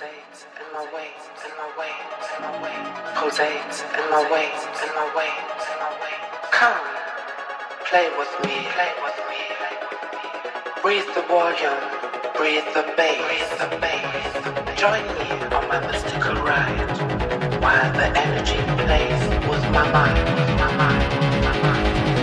pulsates in my way, in my way, in my way, pulsates in my way, in my way, in my way. Come, play with me, play with me, play with me. Breathe the volume, breathe the bass, breathe the bass. Join me on my mystical ride, while the energy plays with my mind, with my mind, with my mind.